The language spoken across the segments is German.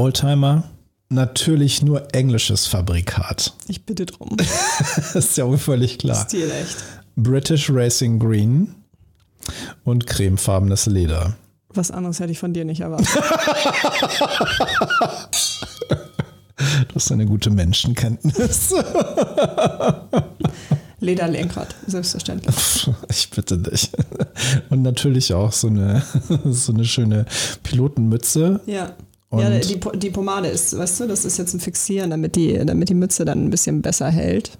Oldtimer, natürlich nur englisches Fabrikat. Ich bitte drum. ist ja wohl völlig klar. Stil echt. British Racing Green und cremefarbenes Leder. Was anderes hätte ich von dir nicht erwartet. Das ist eine gute Menschenkenntnis. Lederlenkrad, selbstverständlich. Ich bitte dich. Und natürlich auch so eine, so eine schöne Pilotenmütze. Ja. Und- ja, die, die Pomade ist, weißt du, das ist jetzt ein Fixieren, damit die, damit die Mütze dann ein bisschen besser hält.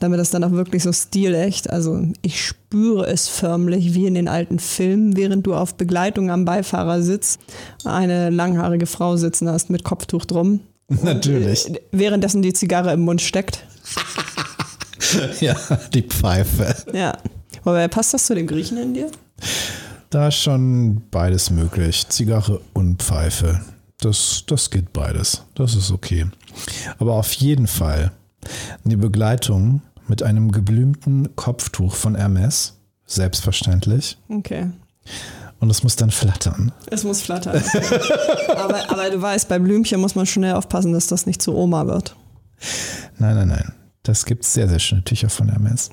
Damit das dann auch wirklich so stilecht, also ich spüre es förmlich wie in den alten Filmen, während du auf Begleitung am Beifahrersitz eine langhaarige Frau sitzen hast mit Kopftuch drum. Natürlich. Äh, Währenddessen die Zigarre im Mund steckt. Ja, die Pfeife. Ja. Wobei passt das zu dem Griechen in dir? Da ist schon beides möglich. Zigarre und Pfeife. Das, das geht beides. Das ist okay. Aber auf jeden Fall die Begleitung mit einem geblümten Kopftuch von Hermes. Selbstverständlich. Okay. Und es muss dann flattern. Es muss flattern. aber, aber du weißt, bei Blümchen muss man schnell aufpassen, dass das nicht zu Oma wird. Nein, nein, nein. Das gibt sehr, sehr schöne Tücher von Hermes.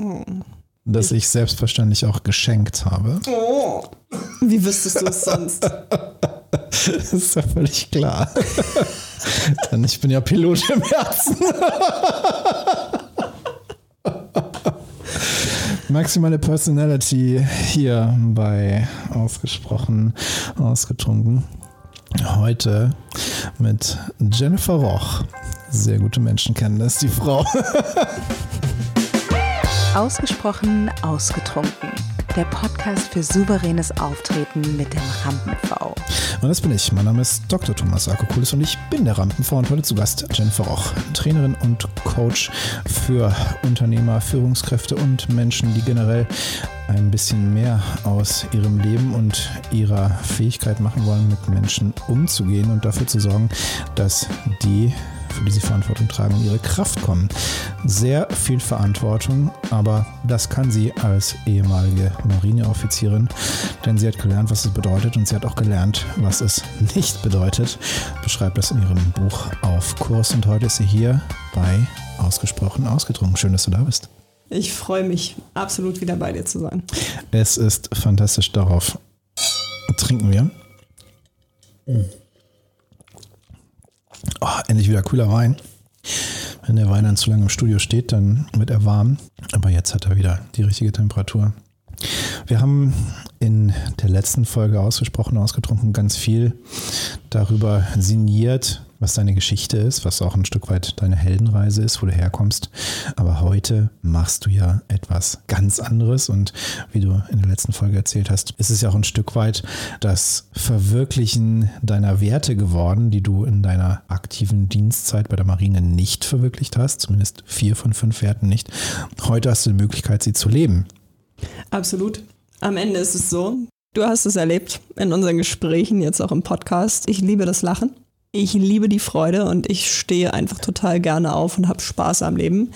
Das ich selbstverständlich auch geschenkt habe. Oh. Wie wüsstest du es sonst? Das ist ja völlig klar. Denn ich bin ja Pilot im Herzen. Maximale Personality hier bei Ausgesprochen Ausgetrunken. Heute mit Jennifer Roch. Sehr gute Menschenkenntnis, die Frau. Ausgesprochen ausgetrunken. Der Podcast für souveränes Auftreten mit dem Rampen-V. Und das bin ich. Mein Name ist Dr. Thomas Akokulis und ich bin der Rampenfrau und heute zu Gast Jennifer Roch, Trainerin und Coach für Unternehmer, Führungskräfte und Menschen, die generell ein bisschen mehr aus ihrem Leben und ihrer Fähigkeit machen wollen, mit Menschen umzugehen und dafür zu sorgen, dass die für die sie Verantwortung tragen, in ihre Kraft kommen. Sehr viel Verantwortung, aber das kann sie als ehemalige Marineoffizierin, denn sie hat gelernt, was es bedeutet und sie hat auch gelernt, was es nicht bedeutet. Beschreibt das in ihrem Buch auf Kurs und heute ist sie hier bei Ausgesprochen Ausgetrunken. Schön, dass du da bist. Ich freue mich, absolut wieder bei dir zu sein. Es ist fantastisch darauf. Trinken wir. Oh, endlich wieder kühler Wein. Wenn der Wein dann zu lange im Studio steht, dann wird er warm. Aber jetzt hat er wieder die richtige Temperatur. Wir haben in der letzten Folge ausgesprochen, ausgetrunken, ganz viel darüber sinniert, was deine Geschichte ist, was auch ein Stück weit deine Heldenreise ist, wo du herkommst. Aber heute machst du ja etwas ganz anderes und wie du in der letzten Folge erzählt hast, ist es ja auch ein Stück weit das Verwirklichen deiner Werte geworden, die du in deiner aktiven Dienstzeit bei der Marine nicht verwirklicht hast, zumindest vier von fünf Werten nicht. Heute hast du die Möglichkeit, sie zu leben. Absolut. Am Ende ist es so, du hast es erlebt in unseren Gesprächen, jetzt auch im Podcast. Ich liebe das Lachen. Ich liebe die Freude und ich stehe einfach total gerne auf und habe Spaß am Leben.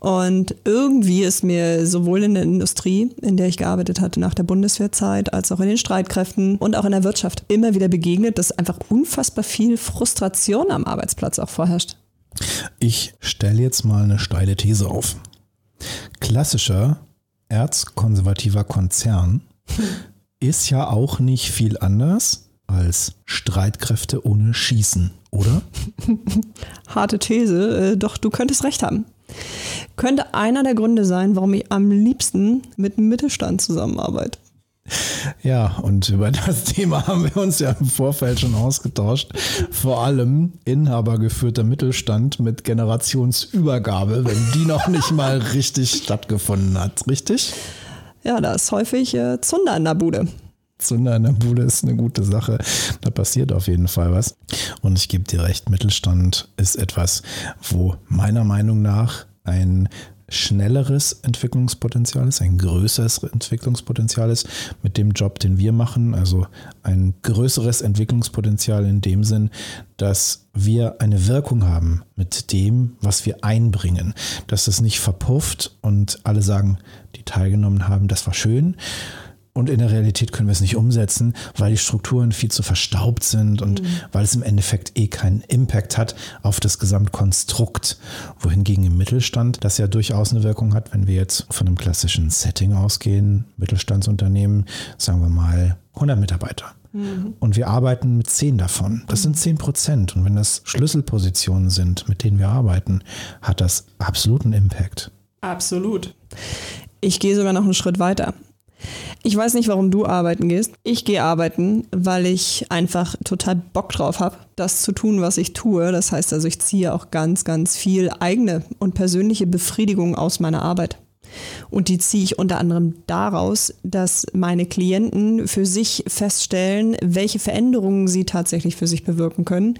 Und irgendwie ist mir sowohl in der Industrie, in der ich gearbeitet hatte nach der Bundeswehrzeit, als auch in den Streitkräften und auch in der Wirtschaft immer wieder begegnet, dass einfach unfassbar viel Frustration am Arbeitsplatz auch vorherrscht. Ich stelle jetzt mal eine steile These auf. Klassischer erzkonservativer Konzern ist ja auch nicht viel anders als Streitkräfte ohne Schießen, oder? Harte These, äh, doch du könntest recht haben. Könnte einer der Gründe sein, warum ich am liebsten mit dem Mittelstand zusammenarbeite. Ja, und über das Thema haben wir uns ja im Vorfeld schon ausgetauscht. Vor allem inhabergeführter Mittelstand mit Generationsübergabe, wenn die noch nicht mal richtig stattgefunden hat, richtig? Ja, da ist häufig äh, Zunder in der Bude. Zunder in der Bude ist eine gute Sache. Da passiert auf jeden Fall was. Und ich gebe dir recht, Mittelstand ist etwas, wo meiner Meinung nach ein schnelleres Entwicklungspotenzial ist, ein größeres Entwicklungspotenzial ist mit dem Job, den wir machen. Also ein größeres Entwicklungspotenzial in dem Sinn, dass wir eine Wirkung haben mit dem, was wir einbringen. Dass es nicht verpufft und alle sagen, die teilgenommen haben, das war schön. Und in der Realität können wir es nicht umsetzen, weil die Strukturen viel zu verstaubt sind und mhm. weil es im Endeffekt eh keinen Impact hat auf das Gesamtkonstrukt. Wohingegen im Mittelstand das ja durchaus eine Wirkung hat, wenn wir jetzt von einem klassischen Setting ausgehen, Mittelstandsunternehmen, sagen wir mal 100 Mitarbeiter. Mhm. Und wir arbeiten mit 10 davon. Das sind 10 Prozent. Und wenn das Schlüsselpositionen sind, mit denen wir arbeiten, hat das absoluten Impact. Absolut. Ich gehe sogar noch einen Schritt weiter. Ich weiß nicht, warum du arbeiten gehst. Ich gehe arbeiten, weil ich einfach total Bock drauf habe, das zu tun, was ich tue. Das heißt also, ich ziehe auch ganz, ganz viel eigene und persönliche Befriedigung aus meiner Arbeit. Und die ziehe ich unter anderem daraus, dass meine Klienten für sich feststellen, welche Veränderungen sie tatsächlich für sich bewirken können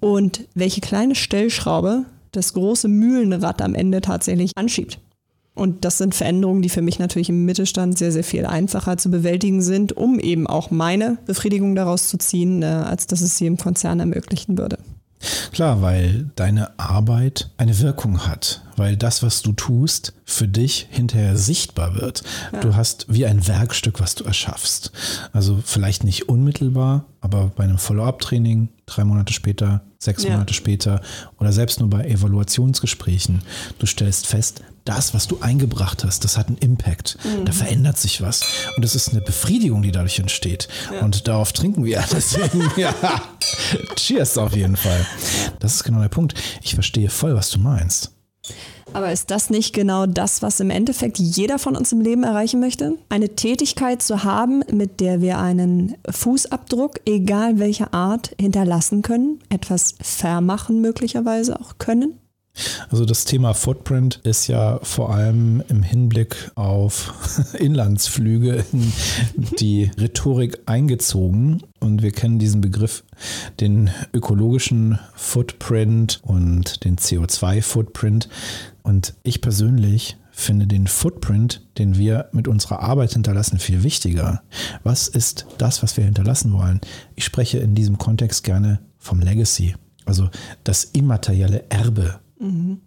und welche kleine Stellschraube das große Mühlenrad am Ende tatsächlich anschiebt. Und das sind Veränderungen, die für mich natürlich im Mittelstand sehr, sehr viel einfacher zu bewältigen sind, um eben auch meine Befriedigung daraus zu ziehen, äh, als dass es sie im Konzern ermöglichen würde. Klar, weil deine Arbeit eine Wirkung hat, weil das, was du tust, für dich hinterher sichtbar wird. Ja. Du hast wie ein Werkstück, was du erschaffst. Also vielleicht nicht unmittelbar, aber bei einem Follow-up-Training drei Monate später, sechs ja. Monate später oder selbst nur bei Evaluationsgesprächen, du stellst fest, das, was du eingebracht hast, das hat einen Impact. Mhm. Da verändert sich was. Und das ist eine Befriedigung, die dadurch entsteht. Ja. Und darauf trinken wir. Deswegen, ja, cheers auf jeden Fall. Das ist genau der Punkt. Ich verstehe voll, was du meinst. Aber ist das nicht genau das, was im Endeffekt jeder von uns im Leben erreichen möchte? Eine Tätigkeit zu haben, mit der wir einen Fußabdruck, egal welcher Art, hinterlassen können, etwas vermachen möglicherweise auch können? Also das Thema Footprint ist ja vor allem im Hinblick auf Inlandsflüge in die Rhetorik eingezogen. Und wir kennen diesen Begriff, den ökologischen Footprint und den CO2-Footprint. Und ich persönlich finde den Footprint, den wir mit unserer Arbeit hinterlassen, viel wichtiger. Was ist das, was wir hinterlassen wollen? Ich spreche in diesem Kontext gerne vom Legacy, also das immaterielle Erbe Mhm.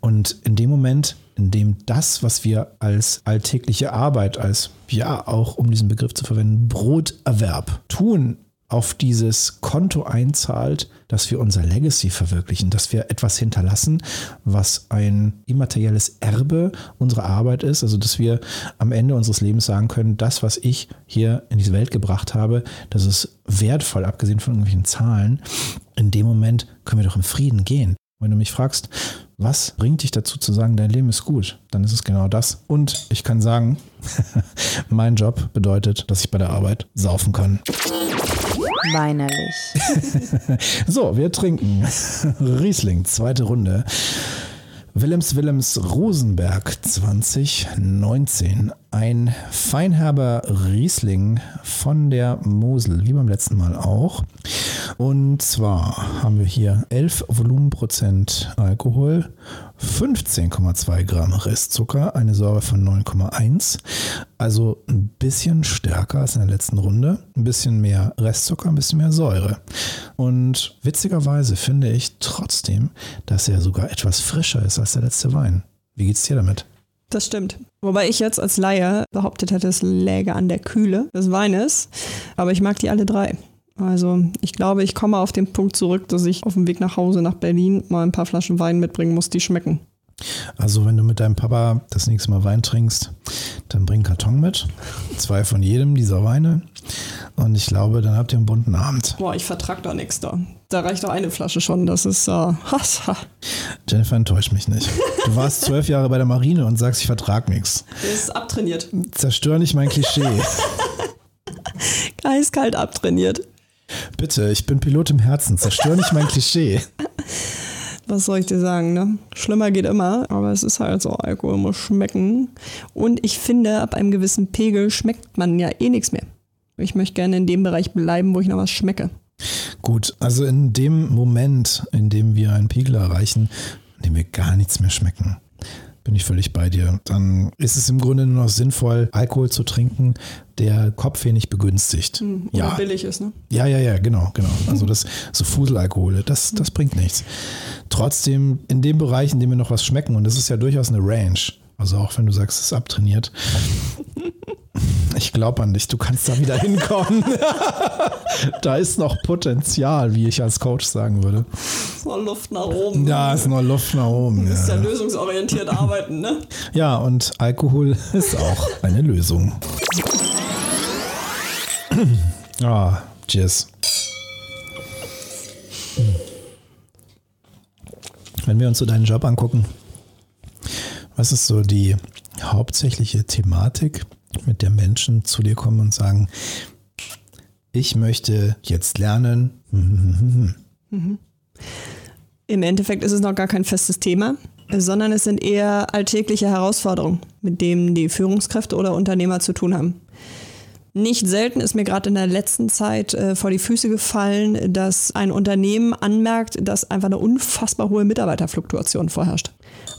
Und in dem Moment, in dem das, was wir als alltägliche Arbeit, als ja auch um diesen Begriff zu verwenden, Broterwerb tun, auf dieses Konto einzahlt, dass wir unser Legacy verwirklichen, dass wir etwas hinterlassen, was ein immaterielles Erbe unserer Arbeit ist, also dass wir am Ende unseres Lebens sagen können, das, was ich hier in diese Welt gebracht habe, das ist wertvoll, abgesehen von irgendwelchen Zahlen. In dem Moment können wir doch im Frieden gehen. Wenn du mich fragst, was bringt dich dazu zu sagen, dein Leben ist gut, dann ist es genau das. Und ich kann sagen, mein Job bedeutet, dass ich bei der Arbeit saufen kann. Weinerlich. so, wir trinken Riesling, zweite Runde. Willems Willems Rosenberg 2019. Ein feinherber Riesling von der Mosel, wie beim letzten Mal auch. Und zwar haben wir hier 11 Volumenprozent Alkohol, 15,2 Gramm Restzucker, eine Säure von 9,1. Also ein bisschen stärker als in der letzten Runde. Ein bisschen mehr Restzucker, ein bisschen mehr Säure. Und witzigerweise finde ich trotzdem, dass er sogar etwas frischer ist als der letzte Wein. Wie geht's dir damit? Das stimmt. Wobei ich jetzt als Laie behauptet hätte, es läge an der Kühle des Weines. Aber ich mag die alle drei. Also ich glaube, ich komme auf den Punkt zurück, dass ich auf dem Weg nach Hause nach Berlin mal ein paar Flaschen Wein mitbringen muss, die schmecken. Also wenn du mit deinem Papa das nächste Mal Wein trinkst, dann bring Karton mit. Zwei von jedem dieser Weine. Und ich glaube, dann habt ihr einen bunten Abend. Boah, ich vertrag da nichts da. Da reicht doch eine Flasche schon. Das ist äh, Hass. Jennifer enttäuscht mich nicht. Du warst zwölf Jahre bei der Marine und sagst, ich vertrag nichts. Der ist abtrainiert. Zerstör nicht mein Klischee. Eiskalt abtrainiert. Bitte, ich bin Pilot im Herzen. Zerstör nicht mein Klischee. Was soll ich dir sagen, ne? Schlimmer geht immer, aber es ist halt so, Alkohol muss schmecken. Und ich finde, ab einem gewissen Pegel schmeckt man ja eh nichts mehr. Ich möchte gerne in dem Bereich bleiben, wo ich noch was schmecke. Gut, also in dem Moment, in dem wir einen Pegel erreichen, in dem wir gar nichts mehr schmecken, bin ich völlig bei dir. Dann ist es im Grunde nur noch sinnvoll, Alkohol zu trinken, der Kopfweh nicht begünstigt. Mhm, ja. billig ist, ne? Ja, ja, ja, genau, genau. Also das so Fuselalkohole, das, das bringt nichts. Trotzdem, in dem Bereich, in dem wir noch was schmecken, und das ist ja durchaus eine Range, also auch wenn du sagst, es ist abtrainiert. Ich glaube an dich, du kannst da wieder hinkommen. da ist noch Potenzial, wie ich als Coach sagen würde. Ist noch Luft nach oben. Da ist noch Luft nach oben. Du musst ja Ja, lösungsorientiert arbeiten, ne? ja und Alkohol ist auch eine Lösung. Ah, cheers. Wenn wir uns so deinen Job angucken, was ist so die hauptsächliche Thematik, mit der Menschen zu dir kommen und sagen, ich möchte jetzt lernen. Im Endeffekt ist es noch gar kein festes Thema, sondern es sind eher alltägliche Herausforderungen, mit denen die Führungskräfte oder Unternehmer zu tun haben. Nicht selten ist mir gerade in der letzten Zeit äh, vor die Füße gefallen, dass ein Unternehmen anmerkt, dass einfach eine unfassbar hohe Mitarbeiterfluktuation vorherrscht.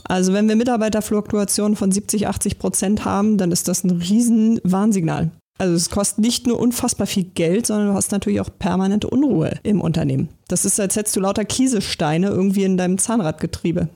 Also wenn wir Mitarbeiterfluktuation von 70, 80 Prozent haben, dann ist das ein riesen Warnsignal. Also es kostet nicht nur unfassbar viel Geld, sondern du hast natürlich auch permanente Unruhe im Unternehmen. Das ist, als hättest du lauter Kieselsteine irgendwie in deinem Zahnradgetriebe.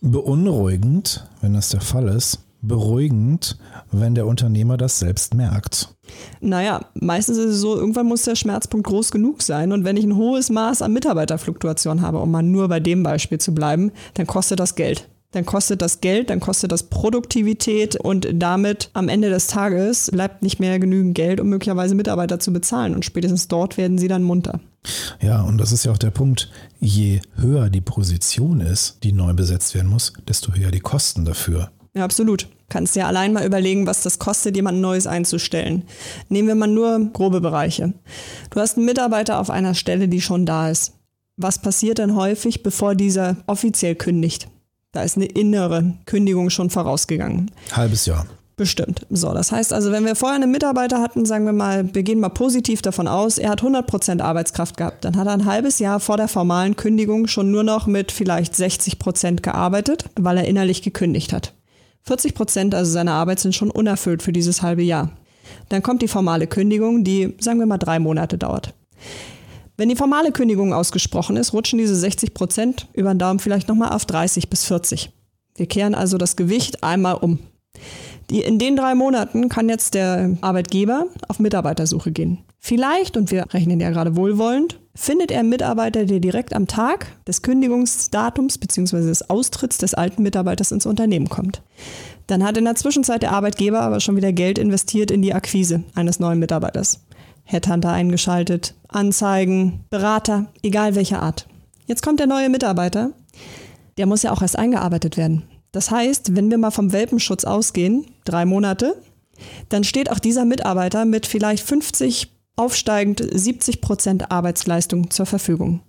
Beunruhigend, wenn das der Fall ist. Beruhigend, wenn der Unternehmer das selbst merkt. Naja, meistens ist es so, irgendwann muss der Schmerzpunkt groß genug sein. Und wenn ich ein hohes Maß an Mitarbeiterfluktuation habe, um mal nur bei dem Beispiel zu bleiben, dann kostet das Geld. Dann kostet das Geld, dann kostet das Produktivität und damit am Ende des Tages bleibt nicht mehr genügend Geld, um möglicherweise Mitarbeiter zu bezahlen. Und spätestens dort werden sie dann munter. Ja, und das ist ja auch der Punkt. Je höher die Position ist, die neu besetzt werden muss, desto höher die Kosten dafür. Ja, absolut. Kannst dir allein mal überlegen, was das kostet, jemand Neues einzustellen. Nehmen wir mal nur grobe Bereiche. Du hast einen Mitarbeiter auf einer Stelle, die schon da ist. Was passiert dann häufig, bevor dieser offiziell kündigt? Da ist eine innere Kündigung schon vorausgegangen. Halbes Jahr. Bestimmt. So, das heißt also, wenn wir vorher einen Mitarbeiter hatten, sagen wir mal, wir gehen mal positiv davon aus, er hat 100% Arbeitskraft gehabt, dann hat er ein halbes Jahr vor der formalen Kündigung schon nur noch mit vielleicht 60% gearbeitet, weil er innerlich gekündigt hat. 40 Prozent also seiner Arbeit sind schon unerfüllt für dieses halbe Jahr. Dann kommt die formale Kündigung, die, sagen wir mal, drei Monate dauert. Wenn die formale Kündigung ausgesprochen ist, rutschen diese 60 Prozent über den Daumen vielleicht nochmal auf 30 bis 40. Wir kehren also das Gewicht einmal um. Die, in den drei Monaten kann jetzt der Arbeitgeber auf Mitarbeitersuche gehen. Vielleicht, und wir rechnen ja gerade wohlwollend, findet er Mitarbeiter, der direkt am Tag des Kündigungsdatums bzw. des Austritts des alten Mitarbeiters ins Unternehmen kommt. Dann hat in der Zwischenzeit der Arbeitgeber aber schon wieder Geld investiert in die Akquise eines neuen Mitarbeiters. Headhunter eingeschaltet, Anzeigen, Berater, egal welcher Art. Jetzt kommt der neue Mitarbeiter. Der muss ja auch erst eingearbeitet werden. Das heißt, wenn wir mal vom Welpenschutz ausgehen, drei Monate, dann steht auch dieser Mitarbeiter mit vielleicht 50, aufsteigend 70 Prozent Arbeitsleistung zur Verfügung.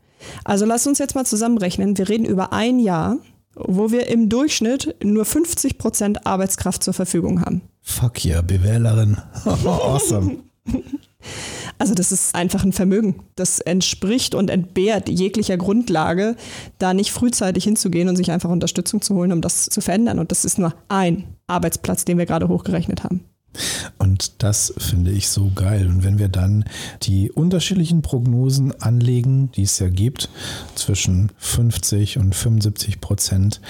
Also lass uns jetzt mal zusammenrechnen. Wir reden über ein Jahr, wo wir im Durchschnitt nur 50 Prozent Arbeitskraft zur Verfügung haben. Fuck yeah, Bewählerin. awesome. Also das ist einfach ein Vermögen. Das entspricht und entbehrt jeglicher Grundlage, da nicht frühzeitig hinzugehen und sich einfach Unterstützung zu holen, um das zu verändern. Und das ist nur ein Arbeitsplatz, den wir gerade hochgerechnet haben. Und das finde ich so geil. Und wenn wir dann die unterschiedlichen Prognosen anlegen, die es ja gibt, zwischen 50 und 75 Prozent,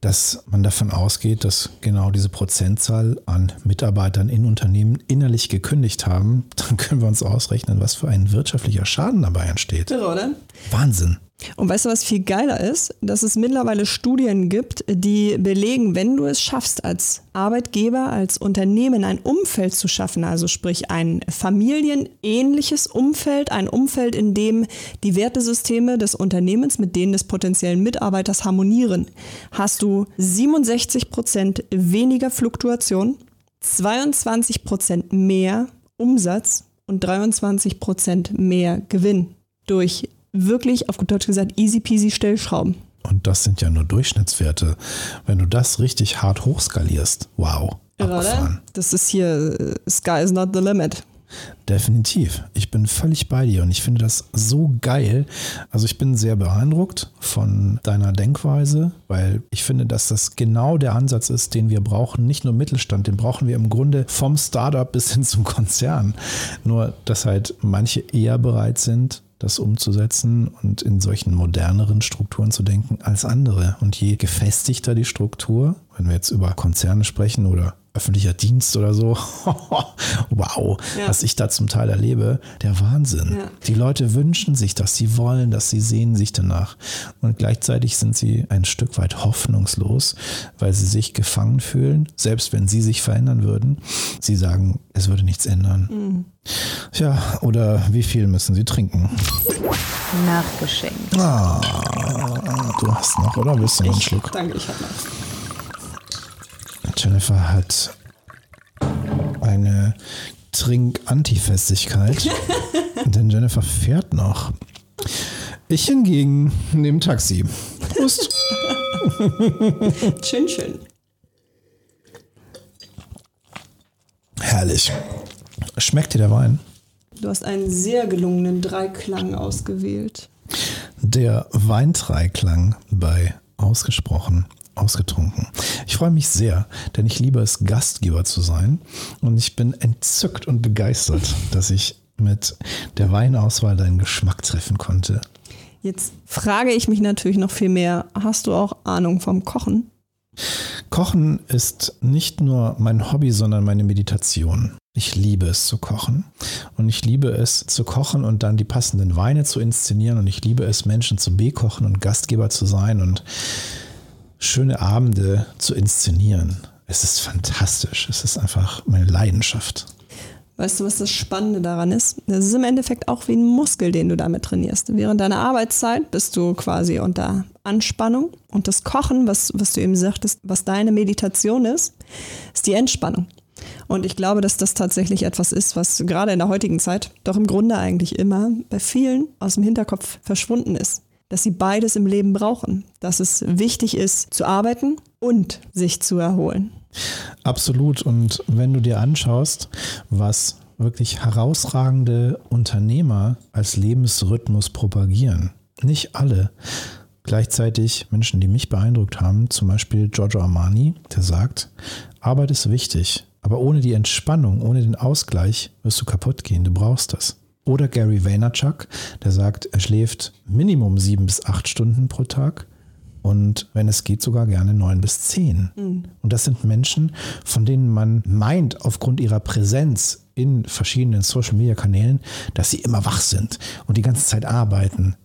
dass man davon ausgeht, dass genau diese Prozentzahl an Mitarbeitern in Unternehmen innerlich gekündigt haben, dann können wir uns ausrechnen, was für ein wirtschaftlicher Schaden dabei entsteht. Irre, oder? Wahnsinn. Und weißt du, was viel geiler ist? Dass es mittlerweile Studien gibt, die belegen, wenn du es schaffst, als Arbeitgeber, als Unternehmen ein Umfeld zu schaffen, also sprich ein familienähnliches Umfeld, ein Umfeld, in dem die Wertesysteme des Unternehmens mit denen des potenziellen Mitarbeiters harmonieren, hast du 67 Prozent weniger Fluktuation, 22 Prozent mehr Umsatz und 23 Prozent mehr Gewinn durch wirklich, auf gut Deutsch gesagt, easy peasy Stellschrauben. Und das sind ja nur Durchschnittswerte. Wenn du das richtig hart hochskalierst, wow. abgefahren. Das ist hier, äh, sky is not the limit. Definitiv. Ich bin völlig bei dir und ich finde das so geil. Also ich bin sehr beeindruckt von deiner Denkweise, weil ich finde, dass das genau der Ansatz ist, den wir brauchen. Nicht nur Mittelstand, den brauchen wir im Grunde vom Startup bis hin zum Konzern. Nur, dass halt manche eher bereit sind, das umzusetzen und in solchen moderneren Strukturen zu denken als andere. Und je gefestigter die Struktur, wenn wir jetzt über Konzerne sprechen oder öffentlicher Dienst oder so. wow, Ja. was ich da zum Teil erlebe, der Wahnsinn. Ja. Die Leute wünschen sich das, sie wollen das, sie sehen sich danach. Und gleichzeitig sind sie ein Stück weit hoffnungslos, weil sie sich gefangen fühlen, selbst wenn sie sich verändern würden. Sie sagen, es würde nichts ändern. Tja, oder wie viel müssen sie trinken? Nachgeschenkt. Ah, du hast noch, oder? Willst du noch einen Schluck? Danke, ich habe noch. Jennifer hat eine Trink-Antifestigkeit, denn Jennifer fährt noch. Ich hingegen nehme Taxi. Prost. Schön, schön. Herrlich. Schmeckt dir der Wein? Du hast einen sehr gelungenen Dreiklang ausgewählt. Der Weintreiklang bei Ausgesprochen, ausgetrunken. Ich freue mich sehr, denn ich liebe es, Gastgeber zu sein. Und ich bin entzückt und begeistert, dass ich mit der Weinauswahl deinen Geschmack treffen konnte. Jetzt frage ich mich natürlich noch viel mehr. Hast du auch Ahnung vom Kochen? Kochen ist nicht nur mein Hobby, sondern meine Meditation. Ich liebe es zu kochen und ich liebe es zu kochen und dann die passenden Weine zu inszenieren und ich liebe es, Menschen zu bekochen und Gastgeber zu sein und schöne Abende zu inszenieren. Es ist fantastisch. Es ist einfach meine Leidenschaft. Weißt du, was das Spannende daran ist? Das ist im Endeffekt auch wie ein Muskel, den du damit trainierst. Während deiner Arbeitszeit bist du quasi unter Anspannung und das Kochen, was, was du eben sagtest, was deine Meditation ist, ist die Entspannung. Und ich glaube, dass das tatsächlich etwas ist, was gerade in der heutigen Zeit doch im Grunde eigentlich immer bei vielen aus dem Hinterkopf verschwunden ist. Dass sie beides im Leben brauchen. Dass es wichtig ist, zu arbeiten und sich zu erholen. Absolut. Und wenn du dir anschaust, was wirklich herausragende Unternehmer als Lebensrhythmus propagieren, nicht alle. Gleichzeitig Menschen, die mich beeindruckt haben, zum Beispiel Giorgio Armani, der sagt, Arbeit ist wichtig, aber ohne die Entspannung, ohne den Ausgleich wirst du kaputt gehen. Du brauchst das. Oder Gary Vaynerchuk, der sagt, er schläft Minimum sieben bis acht Stunden pro Tag und wenn es geht, sogar gerne neun bis zehn. Und das sind Menschen, von denen man meint, aufgrund ihrer Präsenz in verschiedenen Social-Media-Kanälen, dass sie immer wach sind und die ganze Zeit arbeiten.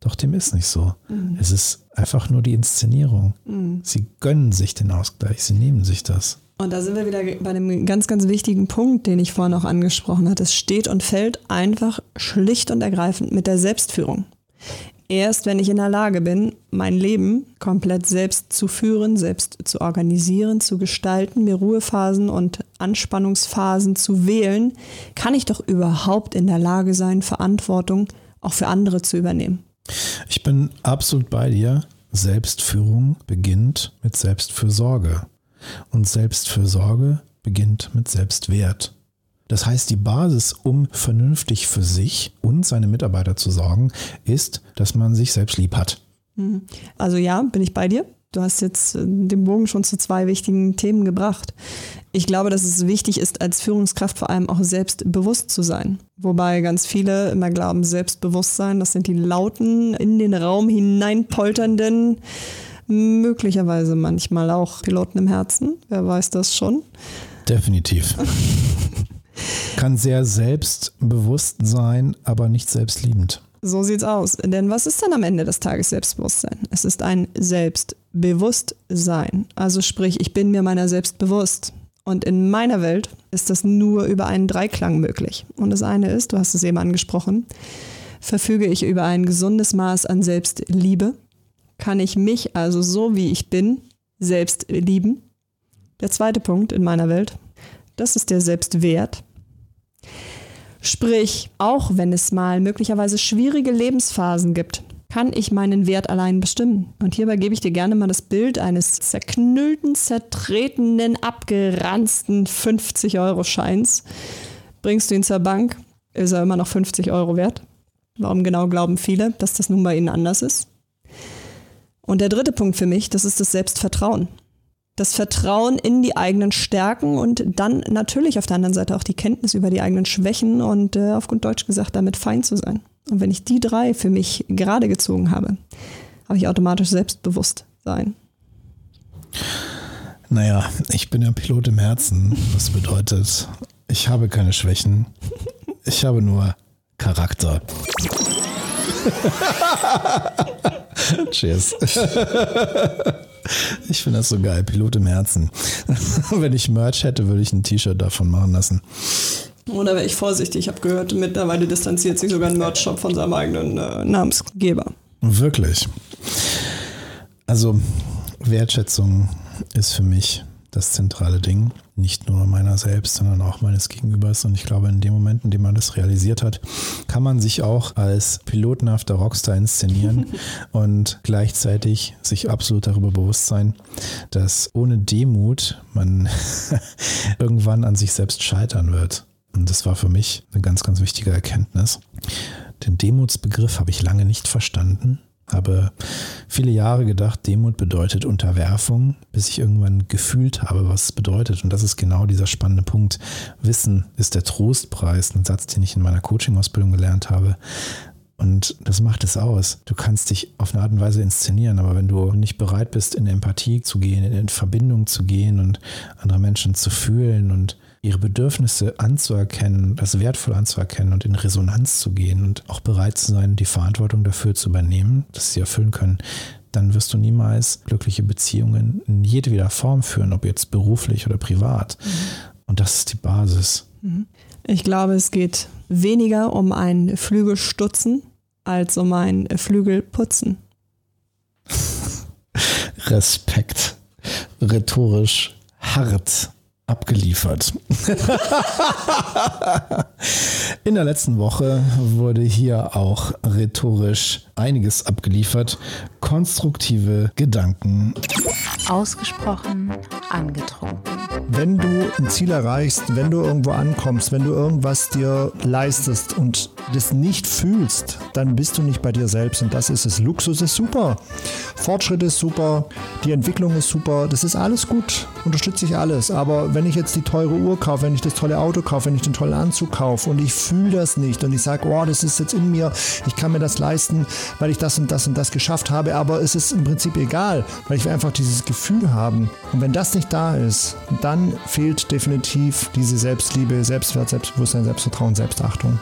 Doch dem ist nicht so. Es ist einfach nur die Inszenierung. Sie gönnen sich den Ausgleich, sie nehmen sich das. Und da sind wir wieder bei einem ganz, ganz wichtigen Punkt, den ich vorhin auch angesprochen hatte. Es steht und fällt einfach schlicht und ergreifend mit der Selbstführung. Erst wenn ich in der Lage bin, mein Leben komplett selbst zu führen, selbst zu organisieren, zu gestalten, mir Ruhephasen und Anspannungsphasen zu wählen, kann ich doch überhaupt in der Lage sein, Verantwortung auch für andere zu übernehmen. Ich bin absolut bei dir. Selbstführung beginnt mit Selbstfürsorge. Und Selbstfürsorge beginnt mit Selbstwert. Das heißt, die Basis, um vernünftig für sich und seine Mitarbeiter zu sorgen, ist, dass man sich selbst lieb hat. Also ja, bin ich bei dir. Du hast jetzt äh, den Bogen schon zu zwei wichtigen Themen gebracht. Ich glaube, dass es wichtig ist, als Führungskraft vor allem auch selbstbewusst zu sein. Wobei ganz viele immer glauben, Selbstbewusstsein, das sind die lauten, in den Raum hineinpolternden, möglicherweise manchmal auch Piloten im Herzen. Wer weiß das schon? Definitiv. Kann sehr selbstbewusst sein, aber nicht selbstliebend. So sieht's aus. Denn was ist dann am Ende des Tages Selbstbewusstsein? Es ist ein Selbstbewusstsein. Also sprich, ich bin mir meiner selbst bewusst. Und in meiner Welt ist das nur über einen Dreiklang möglich. Und das eine ist, du hast es eben angesprochen, verfüge ich über ein gesundes Maß an Selbstliebe, kann ich mich also so wie ich bin selbst lieben. Der zweite Punkt in meiner Welt, das ist der Selbstwert. Sprich, auch wenn es mal möglicherweise schwierige Lebensphasen gibt, kann ich meinen Wert allein bestimmen. Und hierbei gebe ich dir gerne mal das Bild eines zerknüllten, zertretenen, abgeranzten 50-Euro-Scheins. Bringst du ihn zur Bank, ist er immer noch 50 Euro wert. Warum genau glauben viele, dass das nun bei ihnen anders ist? Und der dritte Punkt für mich, das ist das Selbstvertrauen. Das Vertrauen in die eigenen Stärken und dann natürlich auf der anderen Seite auch die Kenntnis über die eigenen Schwächen und äh, auf gut Deutsch gesagt damit fein zu sein. Und wenn ich die drei für mich gerade gezogen habe, habe ich automatisch Selbstbewusstsein. Naja, ich bin ja Pilot im Herzen. Das bedeutet, ich habe keine Schwächen. Ich habe nur Charakter. Cheers. Ich finde das so geil, Pilot im Herzen. Wenn ich Merch hätte, würde ich ein T-Shirt davon machen lassen. Oder wäre ich vorsichtig? Ich habe gehört, mittlerweile distanziert sich sogar ein Merch-Shop von seinem eigenen äh, Namensgeber. Wirklich. Also Wertschätzung ist für mich das zentrale Ding. Nicht nur meiner selbst, sondern auch meines Gegenübers. Und ich glaube, in dem Moment, in dem man das realisiert hat, kann man sich auch als pilotenhafter Rockstar inszenieren und gleichzeitig sich absolut darüber bewusst sein, dass ohne Demut man irgendwann an sich selbst scheitern wird. Und das war für mich eine ganz, ganz wichtige Erkenntnis. Den Demutsbegriff habe ich lange nicht verstanden habe viele Jahre gedacht, Demut bedeutet Unterwerfung, bis ich irgendwann gefühlt habe, was es bedeutet. Und das ist genau dieser spannende Punkt. Wissen ist der Trostpreis, ein Satz, den ich in meiner Coaching-Ausbildung gelernt habe. Und das macht es aus. Du kannst dich auf eine Art und Weise inszenieren, aber wenn du nicht bereit bist, in Empathie zu gehen, in Verbindung zu gehen und andere Menschen zu fühlen und ihre Bedürfnisse anzuerkennen, das wertvoll anzuerkennen und in Resonanz zu gehen und auch bereit zu sein, die Verantwortung dafür zu übernehmen, dass sie erfüllen können, dann wirst du niemals glückliche Beziehungen in jedweder Form führen, ob jetzt beruflich oder privat. Mhm. Und das ist die Basis. Mhm. Ich glaube, es geht weniger um ein Flügelstutzen als um ein Flügelputzen. Respekt. Rhetorisch hart abgeliefert. In der letzten Woche wurde hier auch rhetorisch einiges abgeliefert. Konstruktive Gedanken. Ausgesprochen angetrunken. Wenn du ein Ziel erreichst, wenn du irgendwo ankommst, wenn du irgendwas dir leistest und das nicht fühlst, dann bist du nicht bei dir selbst. Und das ist es. Luxus ist super. Fortschritt ist super. Die Entwicklung ist super. Das ist alles gut. Unterstütze ich alles. Aber wenn ich jetzt die teure Uhr kaufe, wenn ich das tolle Auto kaufe, wenn ich den tollen Anzug kaufe und ich fühle das nicht und ich sage, oh, das ist jetzt in mir, ich kann mir das leisten, weil ich das und das und das geschafft habe, aber es ist im Prinzip egal, weil ich einfach dieses Gefühl haben. Und wenn das nicht da ist, dann fehlt definitiv diese Selbstliebe, Selbstwert, Selbstbewusstsein, Selbstvertrauen, Selbstachtung.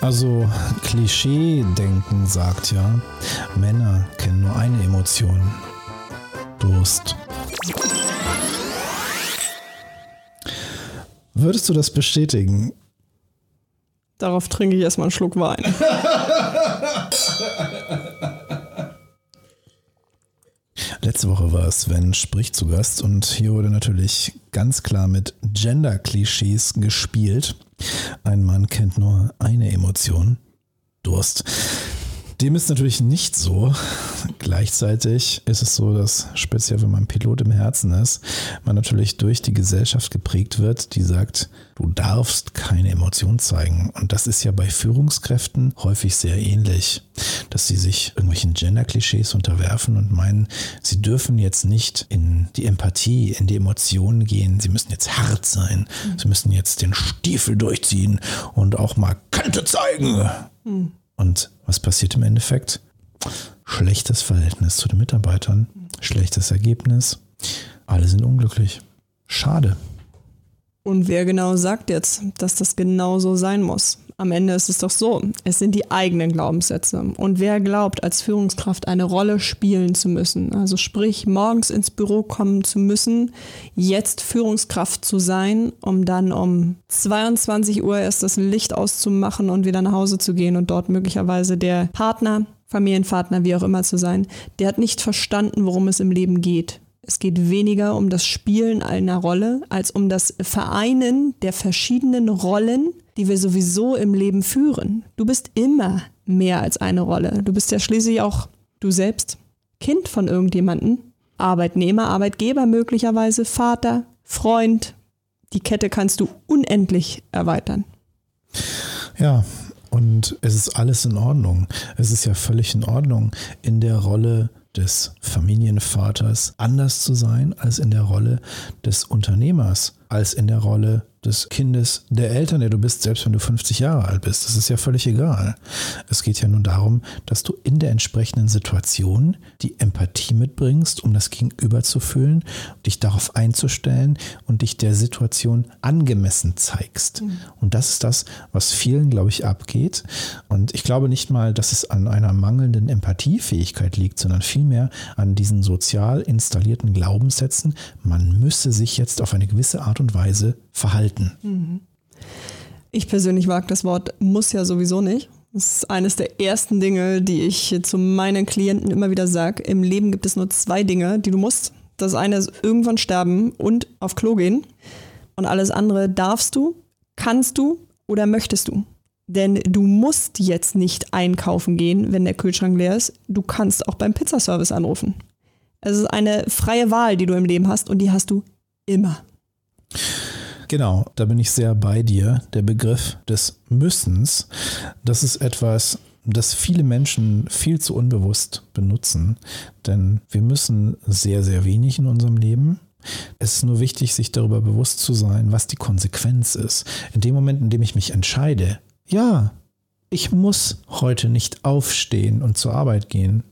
Also Klischee-Denken sagt ja, Männer kennen nur eine Emotion. Durst. Würdest du das bestätigen? Darauf trinke ich erstmal einen Schluck Wein. Letzte Woche war Sven spricht zu Gast und hier wurde natürlich ganz klar mit Gender-Klischees gespielt. Ein Mann kennt nur eine Emotion, Durst. Dem ist natürlich nicht so. Gleichzeitig ist es so, dass speziell wenn man Pilot im Herzen ist, man natürlich durch die Gesellschaft geprägt wird, die sagt, du darfst keine Emotion zeigen. Und das ist ja bei Führungskräften häufig sehr ähnlich, dass sie sich irgendwelchen Gender-Klischees unterwerfen und meinen, sie dürfen jetzt nicht in die Empathie, in die Emotionen gehen. Sie müssen jetzt hart sein. Mhm. Sie müssen jetzt den Stiefel durchziehen und auch mal Kante zeigen. Mhm. Und was passiert im Endeffekt? Schlechtes Verhältnis zu den Mitarbeitern, schlechtes Ergebnis. Alle sind unglücklich. Schade. Und wer genau sagt jetzt, dass das genau so sein muss? Am Ende ist es doch so, es sind die eigenen Glaubenssätze. Und wer glaubt, als Führungskraft eine Rolle spielen zu müssen, also sprich morgens ins Büro kommen zu müssen, jetzt Führungskraft zu sein, um dann um 22 Uhr erst das Licht auszumachen und wieder nach Hause zu gehen und dort möglicherweise der Partner, Familienpartner, wie auch immer zu sein, der hat nicht verstanden, worum es im Leben geht. Es geht weniger um das Spielen einer Rolle als um das Vereinen der verschiedenen Rollen, die wir sowieso im Leben führen. Du bist immer mehr als eine Rolle. Du bist ja schließlich auch du selbst, Kind von irgendjemandem, Arbeitnehmer, Arbeitgeber möglicherweise, Vater, Freund. Die Kette kannst du unendlich erweitern. Ja, und es ist alles in Ordnung. Es ist ja völlig in Ordnung, in der Rolle des Familienvaters anders zu sein als in der Rolle des Unternehmers, als in der Rolle des Kindes der Eltern, der du bist, selbst wenn du 50 Jahre alt bist. Das ist ja völlig egal. Es geht ja nur darum, dass du in der entsprechenden Situation die Empathie mitbringst, um das Gegenüber zu fühlen, dich darauf einzustellen und dich der Situation angemessen zeigst. Mhm. Und das ist das, was vielen, glaube ich, abgeht. Und ich glaube nicht mal, dass es an einer mangelnden Empathiefähigkeit liegt, sondern vielmehr an diesen sozial installierten Glaubenssätzen, man müsse sich jetzt auf eine gewisse Art und Weise verhalten. Ich persönlich mag das Wort muss ja sowieso nicht. Das ist eines der ersten Dinge, die ich zu meinen Klienten immer wieder sage. Im Leben gibt es nur zwei Dinge, die du musst. Das eine ist irgendwann sterben und auf Klo gehen. Und alles andere darfst du, kannst du oder möchtest du. Denn du musst jetzt nicht einkaufen gehen, wenn der Kühlschrank leer ist. Du kannst auch beim Pizzaservice anrufen. Es ist eine freie Wahl, die du im Leben hast und die hast du immer. Genau, da bin ich sehr bei dir. Der Begriff des Müssens, das ist etwas, das viele Menschen viel zu unbewusst benutzen. Denn wir müssen sehr, sehr wenig in unserem Leben. Es ist nur wichtig, sich darüber bewusst zu sein, was die Konsequenz ist. In dem Moment, in dem ich mich entscheide, ja, ich muss heute nicht aufstehen und zur Arbeit gehen,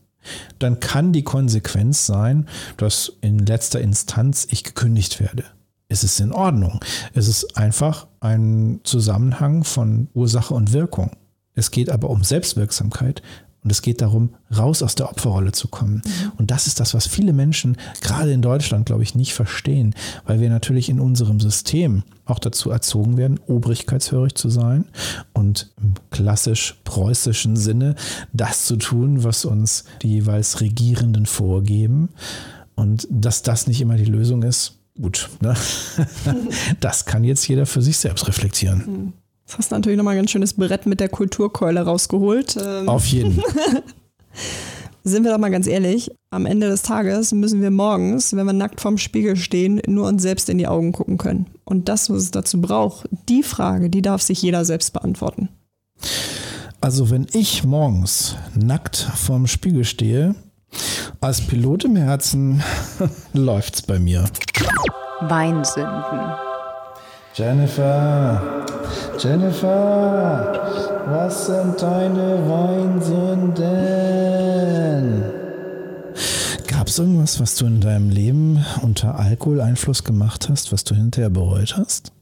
dann kann die Konsequenz sein, dass in letzter Instanz ich gekündigt werde. Es ist in Ordnung. Es ist einfach ein Zusammenhang von Ursache und Wirkung. Es geht aber um Selbstwirksamkeit und es geht darum, raus aus der Opferrolle zu kommen. Mhm. Und das ist das, was viele Menschen, gerade in Deutschland, glaube ich, nicht verstehen, weil wir natürlich in unserem System auch dazu erzogen werden, obrigkeitshörig zu sein und im klassisch preußischen Sinne das zu tun, was uns die jeweils Regierenden vorgeben. Und dass das nicht immer die Lösung ist, gut, ne? das kann jetzt jeder für sich selbst reflektieren. Das hast du natürlich nochmal ein ganz schönes Brett mit der Kulturkeule rausgeholt. Ähm. Auf jeden. Sind wir doch mal ganz ehrlich, am Ende des Tages müssen wir morgens, wenn wir nackt vorm Spiegel stehen, nur uns selbst in die Augen gucken können. Und das, was es dazu braucht, die Frage, die darf sich jeder selbst beantworten. Also wenn ich morgens nackt vorm Spiegel stehe, als Pilot im Herzen läuft's bei mir. Weinsünden. Jennifer, Jennifer, was sind deine Weinsünden? Gab es irgendwas, was du in deinem Leben unter Alkoholeinfluss gemacht hast, was du hinterher bereut hast?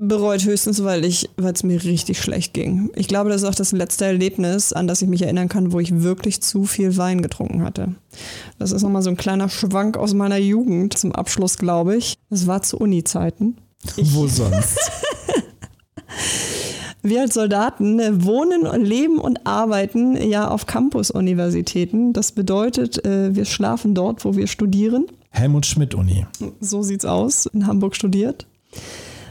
Bereut höchstens, weil ich, weil es mir richtig schlecht ging. Ich glaube, das ist auch das letzte Erlebnis, an das ich mich erinnern kann, wo ich wirklich zu viel Wein getrunken hatte. Das ist nochmal so ein kleiner Schwank aus meiner Jugend zum Abschluss, glaube ich. Das war zu Uni-Zeiten. Wo sonst? Wir als Soldaten äh, wohnen, leben und arbeiten ja auf Campus-Universitäten. Das bedeutet, äh, wir schlafen dort, wo wir studieren. Helmut Schmidt Uni. So sieht's aus, in Hamburg studiert.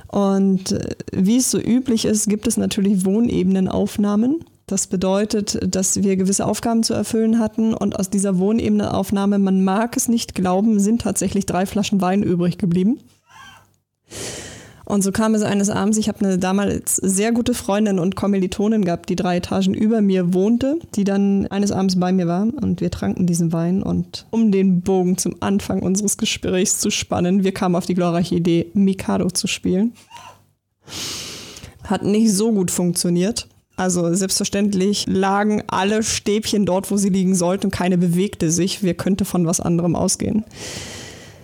Und äh, wie es so üblich ist, gibt es natürlich Wohnebenenaufnahmen. Das bedeutet, dass wir gewisse Aufgaben zu erfüllen hatten und aus dieser Wohnebenenaufnahme, man mag es nicht glauben, sind tatsächlich drei Flaschen Wein übrig geblieben. Und so kam es eines Abends, ich habe eine damals sehr gute Freundin und Kommilitonin gehabt, die drei Etagen über mir wohnte, die dann eines Abends bei mir war und wir tranken diesen Wein und um den Bogen zum Anfang unseres Gesprächs zu spannen, wir kamen auf die glorreiche Idee, Mikado zu spielen. Hat nicht so gut funktioniert. Also selbstverständlich lagen alle Stäbchen dort, wo sie liegen sollten und keine bewegte sich. Wir könnte von was anderem ausgehen.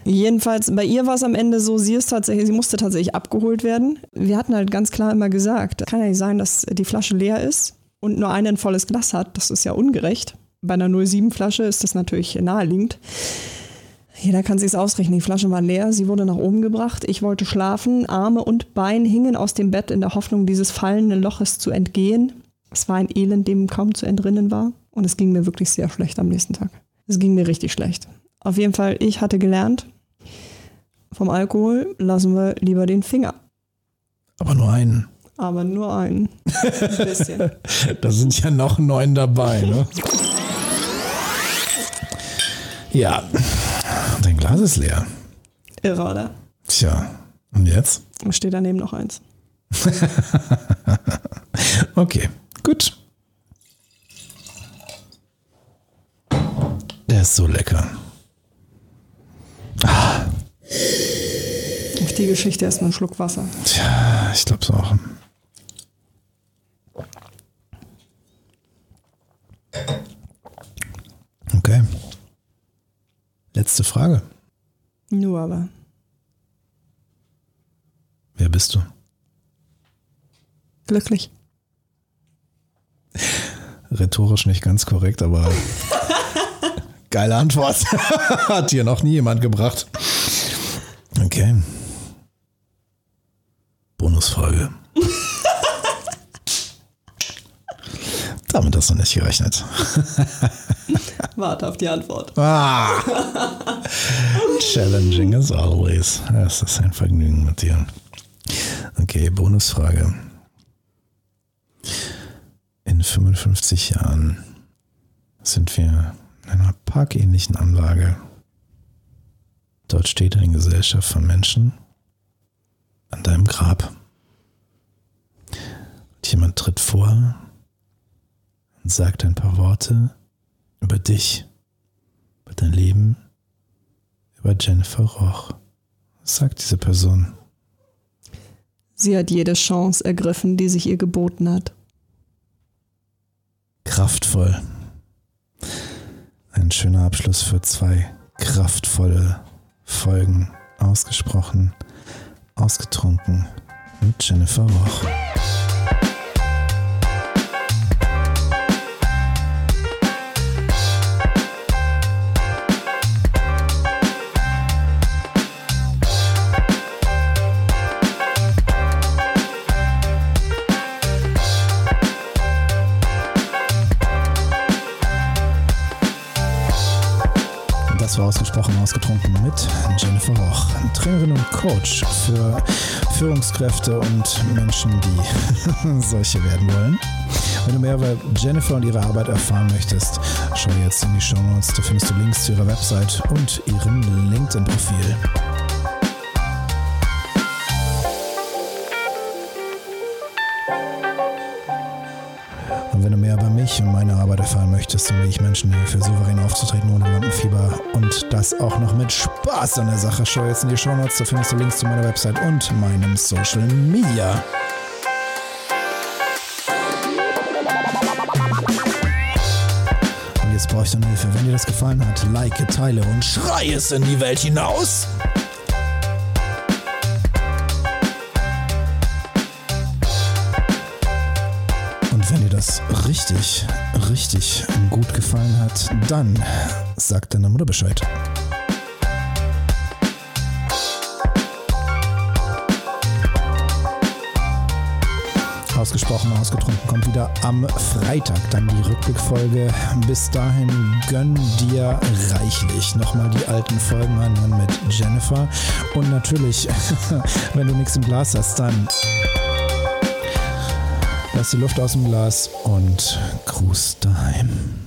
Jedenfalls, bei ihr war es am Ende so, sie ist tatsächlich, sie musste tatsächlich abgeholt werden. Wir hatten halt ganz klar immer gesagt, kann ja nicht sein, dass die Flasche leer ist und nur eine ein volles Glas hat. Das ist ja ungerecht. Bei einer 07-Flasche ist das natürlich naheliegend. Jeder kann sich's ausrechnen. Die Flasche war leer, sie wurde nach oben gebracht. Ich wollte schlafen. Arme und Bein hingen aus dem Bett in der Hoffnung, dieses fallenden Loches zu entgehen. Es war ein Elend, dem kaum zu entrinnen war. Und es ging mir wirklich sehr schlecht am nächsten Tag. Es ging mir richtig schlecht. Auf jeden Fall, ich hatte gelernt, vom Alkohol lassen wir lieber den Finger. Aber nur einen. Aber nur einen. Ein bisschen. da sind ja noch neun dabei, ne? ja, dein Glas ist leer. Irre, oder? Tja, und jetzt? Steht daneben noch eins. okay, gut. Der ist so lecker. Ich die Geschichte erstmal einen Schluck Wasser. Tja, ich glaube es auch. Okay. Letzte Frage. Nur aber. Wer bist du? Glücklich. Rhetorisch nicht ganz korrekt, aber geile Antwort. Hat hier noch nie jemand gebracht. Okay. Bonusfrage. Damit hast du nicht gerechnet. Warte auf die Antwort. Ah. Challenging as always. Es ist ein Vergnügen mit dir. Okay, Bonusfrage. In 55 Jahren sind wir einer parkähnlichen Anlage. Dort steht eine Gesellschaft von Menschen an deinem Grab. Und jemand tritt vor und sagt ein paar Worte über dich, über dein Leben, über Jennifer Roch. Was sagt diese Person? Sie hat jede Chance ergriffen, die sich ihr geboten hat. Kraftvoll. Schöner Abschluss für zwei kraftvolle Folgen. Ausgesprochen, ausgetrunken mit Jennifer Roch. Ausgesprochen ausgetrunken mit Jennifer Roch, Trainerin und Coach für Führungskräfte und Menschen, die solche werden wollen. Wenn du mehr über Jennifer und ihre Arbeit erfahren möchtest, schau jetzt in die Show Notes. Da findest du Links zu ihrer Website und ihrem LinkedIn-Profil. Wenn du mehr über mich und meine Arbeit erfahren möchtest und wie ich Menschen helfe, souverän aufzutreten ohne Lampenfieber und das auch noch mit Spaß an der Sache, schau jetzt in die Show Notes, da findest du Links zu meiner Website und meinem Social Media. Und jetzt brauche ich deine Hilfe. Wenn dir das gefallen hat, like, teile und schrei es in die Welt hinaus. Richtig, richtig gut gefallen hat, dann sag deiner Mutter Bescheid. Ausgesprochen, ausgetrunken kommt wieder am Freitag dann die Rückblickfolge. Bis dahin gönn dir reichlich nochmal die alten Folgen anhören mit Jennifer. Und natürlich, wenn du nichts im Glas hast, dann lass die Luft aus dem Glas und Gruß daheim.